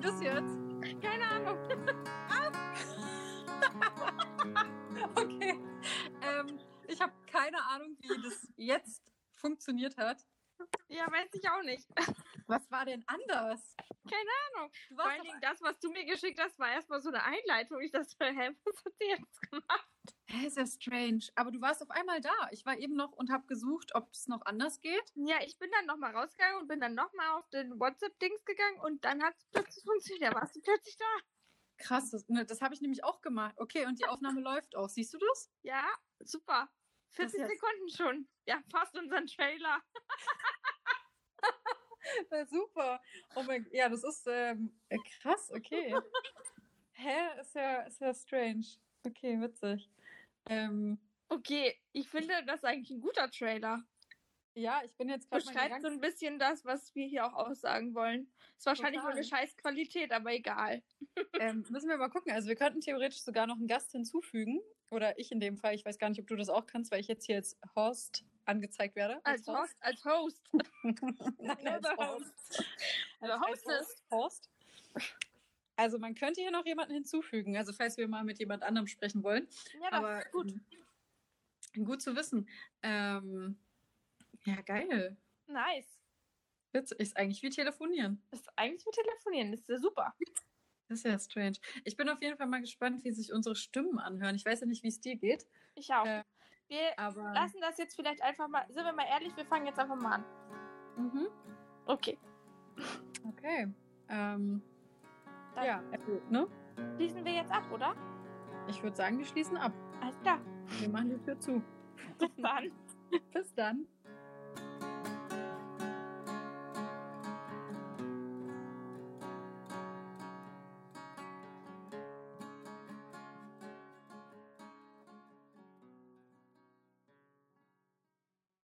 das jetzt? Keine Ahnung. Okay. Ähm, ich habe keine Ahnung, wie das jetzt funktioniert hat. Ja, weiß ich auch nicht. Was war denn anders? Keine Ahnung. Vor allen Dingen das, was du mir geschickt hast, war erstmal so eine Einleitung. Ich dachte, hä, was hat sie jetzt gemacht? Hä, ist ja strange. Aber du warst auf einmal da. Ich war eben noch und habe gesucht, ob es noch anders geht. Ja, ich bin dann nochmal rausgegangen und bin dann nochmal auf den WhatsApp-Dings gegangen und dann hat es plötzlich funktioniert. Da warst du plötzlich da. Krass, das, ne, das habe ich nämlich auch gemacht. Okay, und die Aufnahme läuft auch. Siehst du das? Ja, super. 40 Das Sekunden schon. Ja, fast unseren Trailer. Na, super. Oh mein Ja, das ist ähm, äh, krass, okay. Hä? Ist ja, ist ja strange. Okay, witzig. Ähm, Okay, ich finde, das ist eigentlich ein guter Trailer. ja, ich bin jetzt gerade Beschreibt so ein bisschen das, was wir hier auch aussagen wollen. Ist wahrscheinlich nur Total. eine scheiß Qualität, aber egal. Ähm, müssen wir mal gucken. Also wir könnten theoretisch sogar noch einen Gast hinzufügen. Oder ich in dem Fall. Ich weiß gar nicht, ob du das auch kannst, weil ich jetzt hier als Host angezeigt werde. Als Host. Als Host. Nein, als Host. Oder Als- als Hostess. Host. Also man könnte hier noch jemanden hinzufügen. Also falls wir mal mit jemand anderem sprechen wollen. Ja, das Aber ist gut. ähm, gut zu wissen. Ähm, ja, geil. Nice. Witzig. Ist eigentlich wie telefonieren. Ist eigentlich mit Telefonieren. Ist ja super. Das ist ja strange. Ich bin auf jeden Fall mal gespannt, wie sich unsere Stimmen anhören. Ich weiß ja nicht, wie es dir geht. Ich auch. Äh, wir Aber. lassen das jetzt vielleicht einfach mal. Sind wir mal ehrlich, wir fangen jetzt einfach mal an. Mhm. Okay. Okay. Ähm, Dann ja, also, ne? schließen wir jetzt ab, oder? Ich würde sagen, wir schließen ab. Alles klar. Wir machen die Tür zu. Bis dann. Bis dann.